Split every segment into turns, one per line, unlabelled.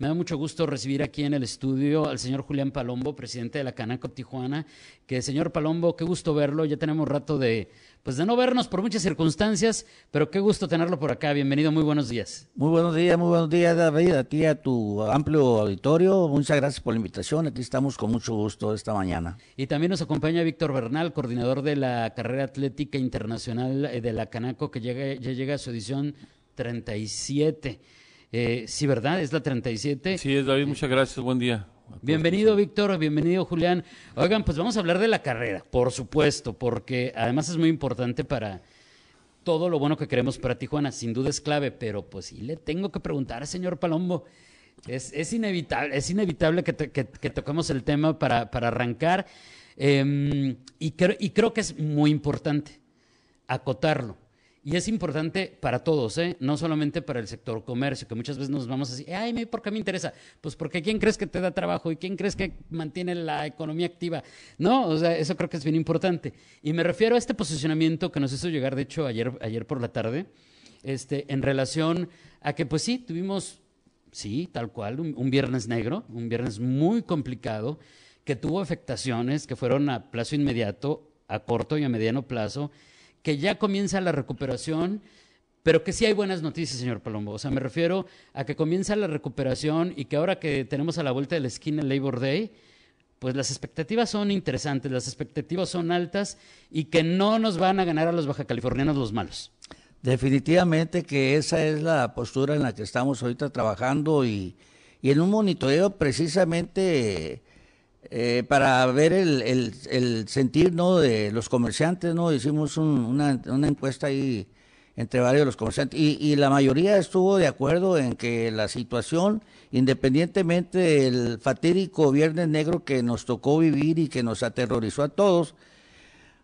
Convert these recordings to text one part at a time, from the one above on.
Me da mucho gusto recibir aquí en el estudio al señor Julián Palombo, presidente de la Canaco Tijuana. Que señor Palombo, qué gusto verlo. Ya tenemos rato de, pues de no vernos por muchas circunstancias, pero qué gusto tenerlo por acá. Bienvenido, muy buenos días.
Muy buenos días, muy buenos días, David, a ti, a tu amplio auditorio. Muchas gracias por la invitación. Aquí estamos con mucho gusto esta mañana.
Y también nos acompaña Víctor Bernal, coordinador de la carrera atlética internacional eh, de la Canaco, que llega, ya llega a su edición 37. Eh, sí, ¿verdad? Es la 37.
Sí, es David, muchas gracias, buen día.
Bienvenido, Víctor, bienvenido, Julián. Oigan, pues vamos a hablar de la carrera, por supuesto, porque además es muy importante para todo lo bueno que queremos para Tijuana, sin duda es clave, pero pues sí le tengo que preguntar, señor Palombo, es, es inevitable, es inevitable que, que, toquemos el tema para, para arrancar, eh, y, y creo que es muy importante acotarlo. Y es importante para todos, ¿eh? no solamente para el sector comercio, que muchas veces nos vamos a decir, ay, ¿por qué me interesa? Pues porque ¿quién crees que te da trabajo y quién crees que mantiene la economía activa? No, o sea, eso creo que es bien importante. Y me refiero a este posicionamiento que nos hizo llegar, de hecho, ayer, ayer por la tarde, este, en relación a que, pues sí, tuvimos, sí, tal cual, un viernes negro, un viernes muy complicado, que tuvo afectaciones que fueron a plazo inmediato, a corto y a mediano plazo, que ya comienza la recuperación, pero que sí hay buenas noticias, señor Palombo. O sea, me refiero a que comienza la recuperación y que ahora que tenemos a la vuelta de la esquina el Labor Day, pues las expectativas son interesantes, las expectativas son altas y que no nos van a ganar a los bajacalifornianos los malos.
Definitivamente que esa es la postura en la que estamos ahorita trabajando y, y en un monitoreo precisamente eh, para ver el, el, sentir ¿no? de los comerciantes, ¿no? hicimos una, una, encuesta ahí entre varios de los comerciantes y, y, la mayoría estuvo de acuerdo en que la situación, independientemente del fatídico Viernes Negro que nos tocó vivir y que nos aterrorizó a todos,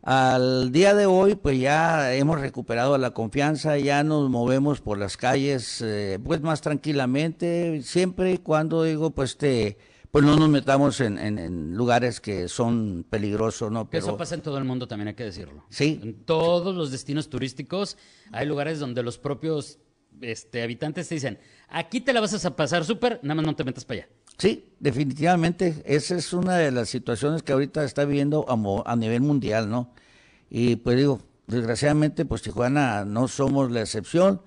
al día de hoy pues ya hemos recuperado la confianza, ya nos movemos por las calles eh, pues más tranquilamente, siempre y cuando digo pues te pues no nos metamos en, lugares que son peligrosos, ¿no?
Pero... Eso pasa en todo el mundo también, hay que decirlo.
Sí.
En todos los destinos turísticos hay lugares donde los propios este, habitantes te dicen, aquí te la vas a pasar súper, nada más no te metas para allá.
Sí, definitivamente. Esa es una de las situaciones que ahorita está viviendo a, a nivel mundial, ¿no? Y pues digo, desgraciadamente, pues Tijuana no somos la excepción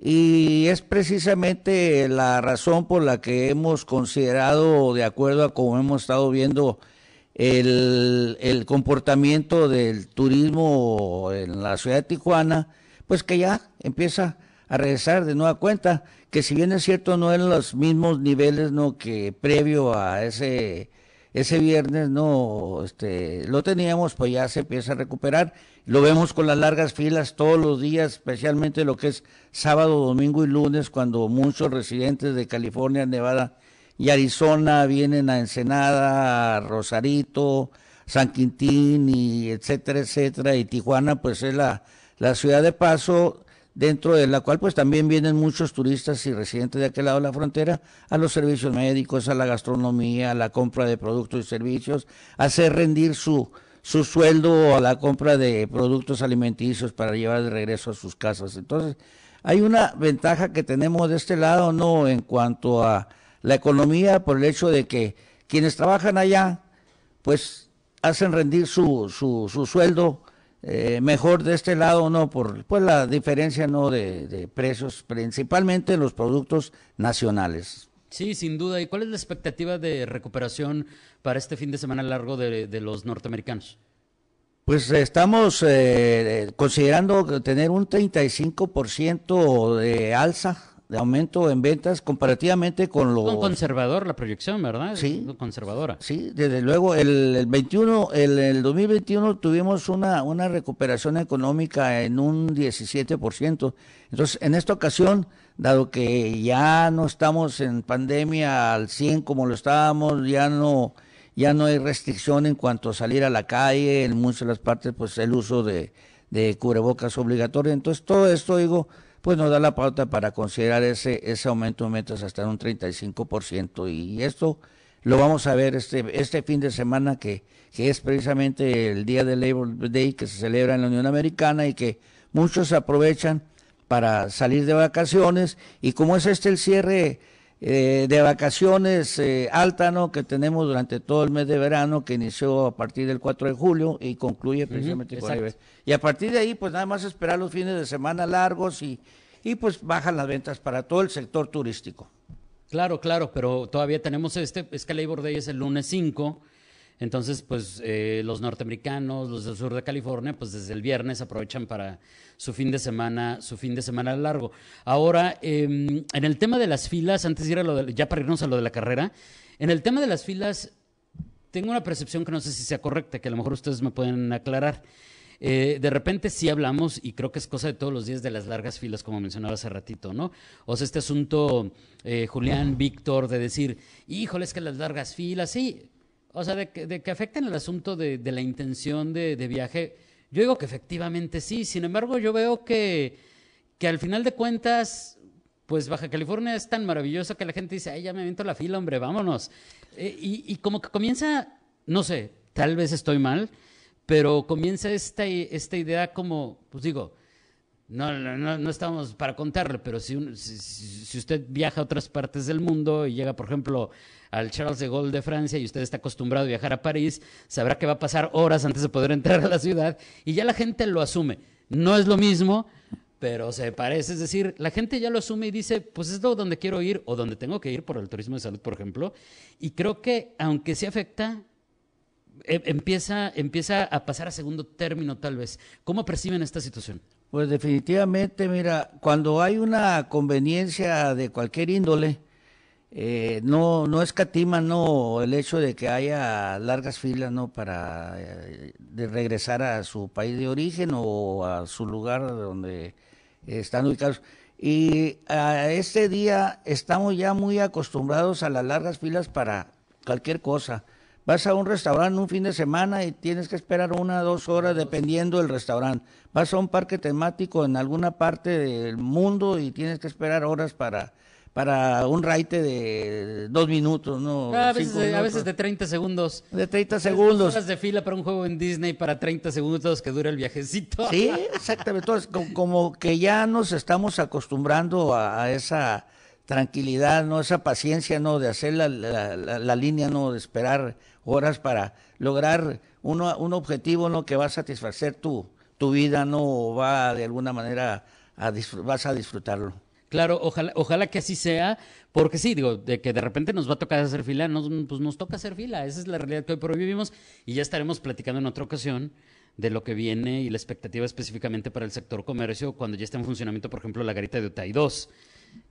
y es precisamente la razón por la que hemos considerado, de acuerdo a cómo hemos estado viendo el, el, comportamiento del turismo en la ciudad de Tijuana, pues que ya empieza a regresar de nueva cuenta, que si bien es cierto no en los mismos niveles no que previo a ese ese viernes no este lo teníamos pues ya se empieza a recuperar. Lo vemos con las largas filas todos los días especialmente lo que es sábado domingo y lunes cuando muchos residentes de California Nevada y Arizona vienen a Ensenada a Rosarito San Quintín y etcétera etcétera. Y Tijuana pues es la la ciudad de paso dentro de la cual pues también vienen muchos turistas y residentes de aquel lado de la frontera a los servicios médicos, a la gastronomía, a la compra de productos y servicios, a hacer rendir su, su sueldo a la compra de productos alimenticios para llevar de regreso a sus casas. Entonces, hay una ventaja que tenemos de este lado, ¿no? En cuanto a la economía, por el hecho de que quienes trabajan allá, pues hacen rendir su, su, su sueldo eh, mejor de este lado, ¿no? Por pues, la diferencia, ¿no? De, precios, principalmente los productos nacionales.
Sí, sin duda. ¿Y cuál es la expectativa de recuperación para este fin de semana largo de, los norteamericanos?
Pues estamos eh, considerando tener un 35% de alza de aumento en ventas comparativamente con lo...
conservador la proyección, ¿verdad?
Sí.
Conservadora.
Sí, desde luego. El, el 21, el, el, 2021 tuvimos una, una recuperación económica en un 17%. Entonces, en esta ocasión, dado que ya no estamos en pandemia al 100 como lo estábamos, ya no ya no hay restricción en cuanto a salir a la calle, en muchas de las partes, pues el uso de, de cubrebocas obligatorio. Entonces, todo esto, digo, pues nos da la pauta para considerar ese, ese aumento de metas hasta un 35%. Y esto lo vamos a ver este, este fin de semana que, que es precisamente el día de Labor Day que se celebra en la Unión Americana y que muchos aprovechan para salir de vacaciones y como es este el cierre eh, de vacaciones eh, alta ¿no? que tenemos durante todo el mes de verano que inició a partir del 4 de julio y concluye precisamente con el y a partir de ahí pues nada más esperar los fines de semana largos y, y pues bajan las ventas para todo el sector turístico.
Claro, claro, pero todavía tenemos este, es que Labor Day es el lunes 5 entonces, pues eh, los norteamericanos, los del sur de California, pues desde el viernes aprovechan para su fin de semana, su fin de semana largo. Ahora, em, en el tema de las filas, antes de ir a lo de, ya para irnos a lo de la carrera, en el tema de las filas, tengo una percepción que no sé si sea correcta, que a lo mejor ustedes me pueden aclarar. Eh, de repente sí hablamos, y creo que es cosa de todos los días, de las largas filas, como mencionaba hace ratito, ¿no? O sea, este asunto, eh, Julián, Víctor, de decir, híjole, es que las largas filas, sí, o sea, de que, de que afecten el asunto de, de la intención de, de, viaje, yo digo que efectivamente sí. Sin embargo, yo veo que, que al final de cuentas, pues Baja California es tan maravilloso que la gente dice, ay, ya me aviento la fila, hombre, vámonos. Eh, y, y, como que comienza, no sé, tal vez estoy mal, pero comienza esta, esta idea como, pues digo, no, no, no estamos para contarle, pero si, usted viaja a otras partes del mundo y llega, por ejemplo, al Charles de Gaulle de Francia y usted está acostumbrado a viajar a París, sabrá que va a pasar horas antes de poder entrar a la ciudad y ya la gente lo asume. No es lo mismo, pero se parece. Es decir, la gente ya lo asume y dice, pues es donde quiero ir o donde tengo que ir por el turismo de salud, por ejemplo. Y creo que, aunque se afecta, e, empieza, empieza a pasar a segundo término tal vez. ¿Cómo perciben esta situación?
Pues definitivamente, mira, cuando hay una conveniencia de cualquier índole, eh, no, no escatima no el hecho de que haya largas filas no para eh, de regresar a su país de origen o a su lugar donde están ubicados. Y a este día estamos ya muy acostumbrados a las largas filas para cualquier cosa vas a un restaurante un fin de semana y tienes que esperar una o dos horas dependiendo del restaurante vas a un parque temático en alguna parte del mundo y tienes que esperar horas para para un raite de dos minutos, ¿no?
A veces, minutos. a veces de 30 segundos.
De 30 segundos.
Horas de fila para un juego en Disney para 30 segundos que dura el viajecito.
Sí, exactamente. Entonces, como que ya nos estamos acostumbrando a, a esa tranquilidad, ¿no? Esa paciencia, ¿no? De hacer la, la, la, la línea, ¿no? De esperar horas para lograr uno, un objetivo, ¿no? Que va a satisfacer tu, tu vida, ¿no? Va de alguna manera a vas a disfrutarlo.
Claro, ojalá, ojalá que así sea, porque sí, digo, de que de repente nos va a tocar hacer fila, nos, pues nos toca hacer fila, esa es la realidad que hoy por hoy vivimos y ya estaremos platicando en otra ocasión de lo que viene y la expectativa específicamente para el sector comercio cuando ya esté en funcionamiento, por ejemplo, la garita de Otay 2.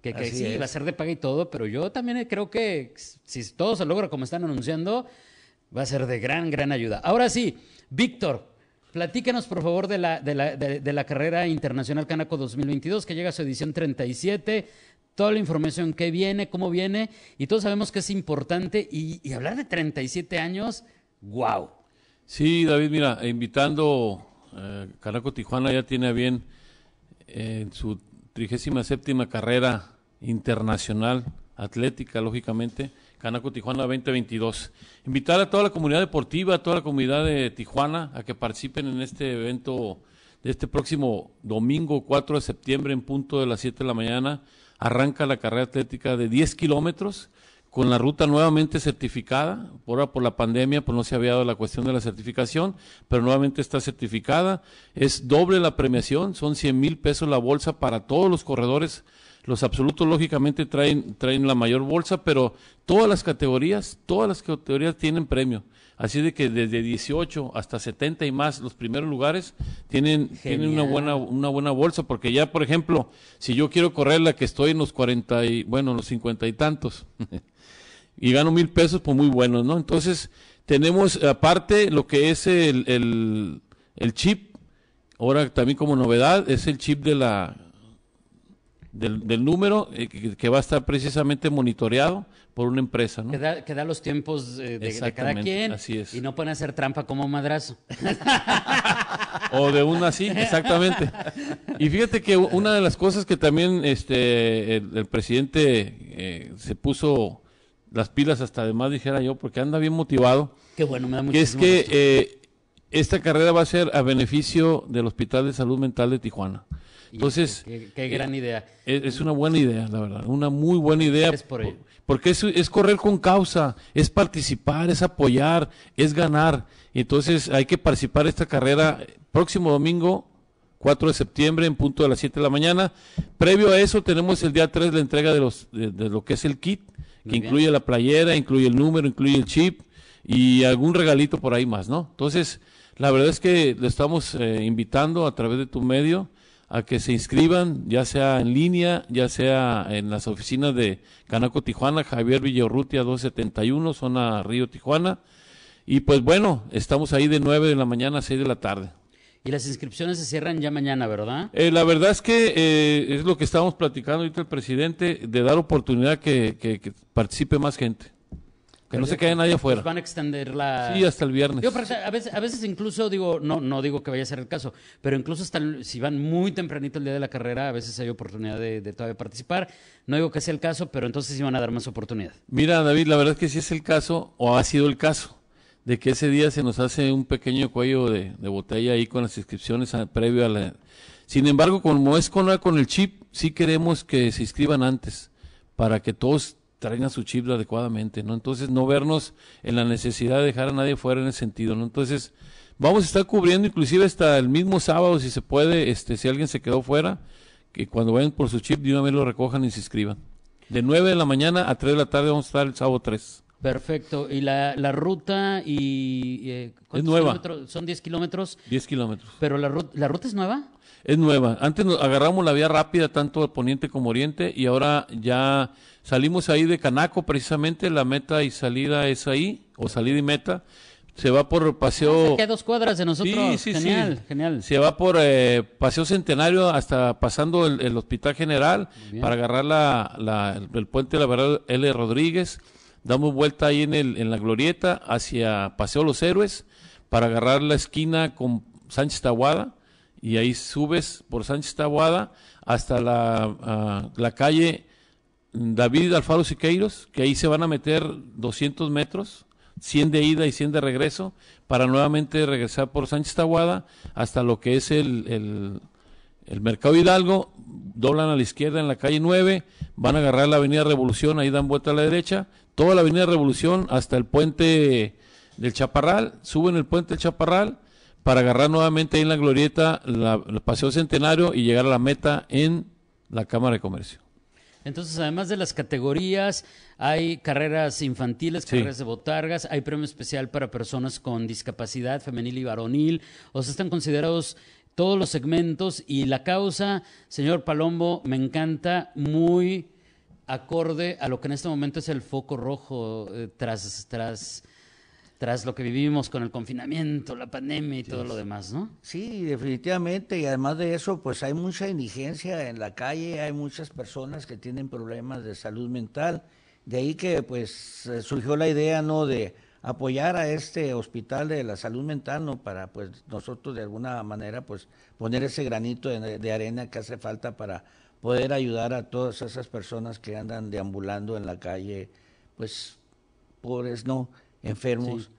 Que, que sí, es. va a ser de paga y todo, pero yo también creo que si todo se logra como están anunciando, va a ser de gran, gran ayuda. Ahora sí, Víctor, Platícanos, por favor, de la, de la, de, de la carrera internacional Canaco 2022, que llega a su edición 37 toda la información que viene, cómo viene, y todos sabemos que es importante. Y, y hablar de 37 años, wow.
Sí, David, mira, invitando, eh, Canaco Tijuana ya tiene bien eh, en su 37 carrera internacional, atlética, lógicamente, Canaco Tijuana 2022. Invitar a toda la comunidad deportiva, a toda la comunidad de Tijuana a que participen en este evento de este próximo domingo 4 de septiembre en punto de las 7 de la mañana. Arranca la carrera atlética de 10 kilómetros con la ruta nuevamente certificada. Ahora por la pandemia pues no se había dado la cuestión de la certificación, pero nuevamente está certificada. Es doble la premiación, son 100 mil pesos la bolsa para todos los corredores los absolutos, lógicamente, traen, traen la mayor bolsa, pero todas las categorías, todas las categorías tienen premio. Así de que desde 18 hasta 70 y más, los primeros lugares tienen, tienen una buena, una buena bolsa, porque ya, por ejemplo, si yo quiero correr la que estoy en los 40 y, bueno, los 50 y tantos, y gano mil pesos, pues muy buenos, ¿no? Entonces, tenemos aparte lo que es el, el, el chip, ahora también como novedad, es el chip de la del, del número eh, que, que, va a estar precisamente monitoreado por una empresa. ¿no?
Que, da, que da los tiempos eh, de, de, cada quien
así es.
y no pueden hacer trampa como madrazo.
o de una sí, exactamente. Y fíjate que una de las cosas que también este el, presidente eh, se puso las pilas hasta además dijera yo, porque anda bien motivado.
Qué bueno, me da
Que es que eh, esta carrera va a ser a beneficio del Hospital de Salud Mental de Tijuana. Entonces,
qué, gran idea.
Es, una buena idea, la verdad, una muy buena idea.
Es por ello.
Porque es, es correr con causa, es participar, es apoyar, es ganar. Entonces hay que participar esta carrera próximo domingo, 4 de septiembre, en punto de las 7 de la mañana. Previo a eso tenemos el día 3 la entrega de, los, de, lo que es el kit, que incluye la playera, incluye el número, incluye el chip y algún regalito por ahí más, ¿no? Entonces, la verdad es que le estamos eh, invitando a través de tu medio a que se inscriban, ya sea en línea, ya sea en las oficinas de Canaco Tijuana, Javier Villarrutia 271, zona Río Tijuana. Y pues bueno, estamos ahí de 9 de la mañana a 6 de la tarde.
Y las inscripciones se cierran ya mañana, ¿verdad?
Eh, la verdad es que eh, es lo que estábamos platicando ahorita el presidente, de dar oportunidad que, que participe más gente. Que no se quede nadie afuera.
van a extender la...
Sí, hasta el viernes.
a, veces, a veces incluso digo, no, no digo que vaya a ser el caso, pero incluso hasta si van muy tempranito el día de la carrera, a veces hay oportunidad de, todavía participar. No digo que sea el caso, pero entonces sí van a dar más oportunidad.
Mira, David, la verdad es que sí es el caso, o ha sido el caso, de que ese día se nos hace un pequeño cuello de, botella ahí con las inscripciones previo a la... Sin embargo, como es con, con el chip, sí queremos que se inscriban antes, para que todos traigan su chip adecuadamente, ¿no? Entonces, no vernos en la necesidad de dejar a nadie fuera en ese sentido, ¿no? Entonces, vamos a estar cubriendo inclusive hasta el mismo sábado, si se puede, este, si alguien se quedó fuera, que cuando vayan por su chip de una vez lo recojan y se inscriban. De 9 de la mañana a 3 de la tarde vamos a estar el sábado 3.
Perfecto. ¿Y la, la ruta y...
Eh, es nueva.
Son 10 kilómetros.
10 kilómetros.
¿Pero la, la ruta es nueva?
Es nueva. Antes nos agarramos la vía rápida, tanto al poniente como oriente, y ahora ya salimos ahí de Canaco, precisamente, la meta y salida es ahí, o salida y meta. Se va por Paseo...
Ah, dos cuadras de nosotros. Sí, sí, genial, genial.
Se va por eh, Paseo Centenario hasta pasando el, Hospital General para agarrar la, el, puente de la verdad L. Rodríguez. Damos vuelta ahí en, el, en la glorieta hacia Paseo Los Héroes para agarrar la esquina con Sánchez Tahuada y ahí subes por Sánchez Tabuada hasta la, ah, la calle David Alfaro Siqueiros, que ahí se van a meter 200 metros, 100 de ida y 100 de regreso, para nuevamente regresar por Sánchez Tabuada hasta lo que es el, el, el Mercado Hidalgo, doblan a la izquierda en la calle 9, van a agarrar la Avenida Revolución, ahí dan vuelta a la derecha, toda la Avenida Revolución hasta el puente del Chaparral, suben el puente del Chaparral, para agarrar nuevamente ahí en la glorieta el Paseo Centenario y llegar a la meta en la Cámara de Comercio.
Entonces, además de las categorías, hay carreras infantiles, carreras de botargas, hay premio especial para personas con discapacidad femenil y varonil, o sea, están considerados todos los segmentos y la causa, señor Palombo, me encanta, muy acorde a lo que en este momento es el foco rojo eh, tras, tras tras lo que vivimos con el confinamiento, la pandemia y todo lo demás, ¿no?
Sí, definitivamente, y además de eso, pues hay mucha indigencia en la calle, hay muchas personas que tienen problemas de salud mental, de ahí que pues eh, surgió la idea, ¿no?, de apoyar a este hospital de la salud mental, ¿no?, para pues nosotros de alguna manera pues poner ese granito de, arena que hace falta para poder ayudar a todas esas personas que andan deambulando en la calle, pues pobres, ¿no?, enfermos,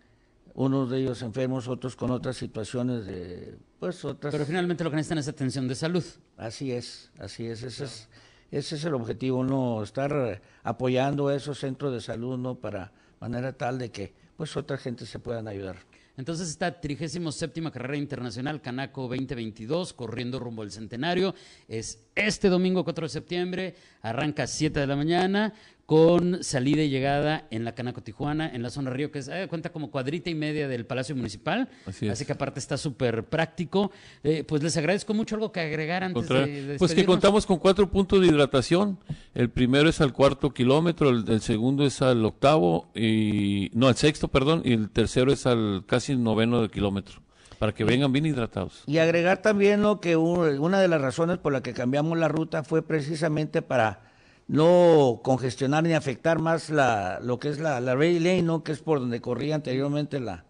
unos de ellos enfermos, otros con otras situaciones de, pues otras.
Pero finalmente lo que necesitan es atención de salud.
Así es, así es, ese es, ese es el objetivo, no estar apoyando a esos centros de salud, no para manera tal de que pues otra gente se puedan ayudar.
Entonces esta 37 carrera internacional Canaco 2022 corriendo rumbo al centenario es este domingo 4 de septiembre, arranca a 7 de la mañana con salida y llegada en la Canaco Tijuana, en la zona Río, que es, eh, cuenta como cuadrita y media del Palacio Municipal. Así, que aparte está súper práctico. Eh, pues les agradezco mucho algo que agregar antes de,
Pues que contamos con cuatro puntos de hidratación. El primero es al cuarto kilómetro, el, segundo es al octavo, y no, al sexto, perdón, y el tercero es al casi noveno del kilómetro para que vengan bien hidratados.
Y agregar también lo que una de las razones por la que cambiamos la ruta fue precisamente para no congestionar ni afectar más la, lo que es la, la Lane, ¿no? que es por donde corría anteriormente la,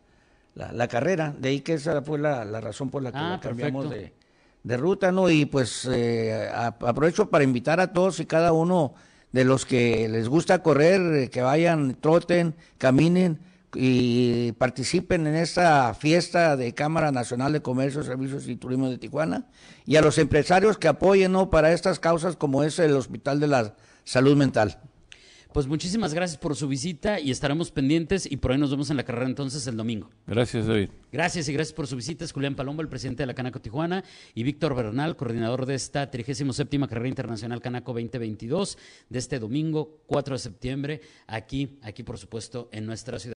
la, carrera. De ahí que esa fue la, razón por la que
ah,
cambiamos de, de, ruta, ¿no? Y pues eh, aprovecho para invitar a todos y cada uno de los que les gusta correr, que vayan, troten, caminen y participen en esta fiesta de Cámara Nacional de Comercio, Servicios y Turismo de Tijuana y a los empresarios que apoyen ¿no? para estas causas como es el Hospital de la Salud Mental.
Pues muchísimas gracias por su visita y estaremos pendientes y por ahí nos vemos en la carrera entonces el domingo.
Gracias, David.
Gracias y gracias por su visita. Es Julián Palombo, el presidente de la Canaco Tijuana, y Víctor Bernal, coordinador de esta 37 Carrera Internacional Canaco 2022 de este domingo 4 de septiembre, aquí, aquí por supuesto en nuestra ciudad.